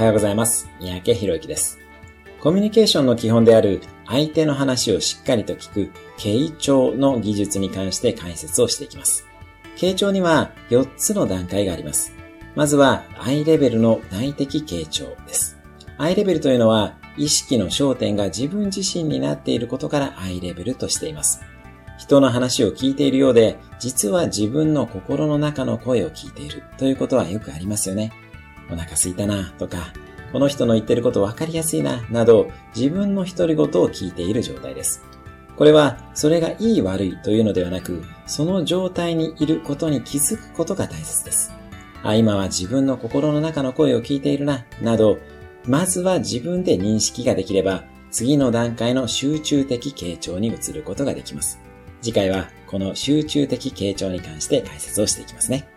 はようございます。三宅博之です。コミュニケーションの基本である相手の話をしっかりと聞く傾聴の技術に関して解説をしていきます。傾聴には4つの段階があります。まずは I レベルの内的傾聴です。I レベルというのは意識の焦点が自分自身になっていることから I レベルとしています。人の話を聞いているようで、実は自分の心の中の声を聞いているということはよくありますよね。お腹すいたなとか、この人の言ってること分かりやすいななど、自分の独り言を聞いている状態です。これは、それがいい悪いというのではなく、その状態にいることに気づくことが大切です。あ、今は自分の心の中の声を聞いているな、など、まずは自分で認識ができれば、次の段階の集中的傾聴に移ることができます。次回はこの集中的傾聴に関して解説をしていきますね。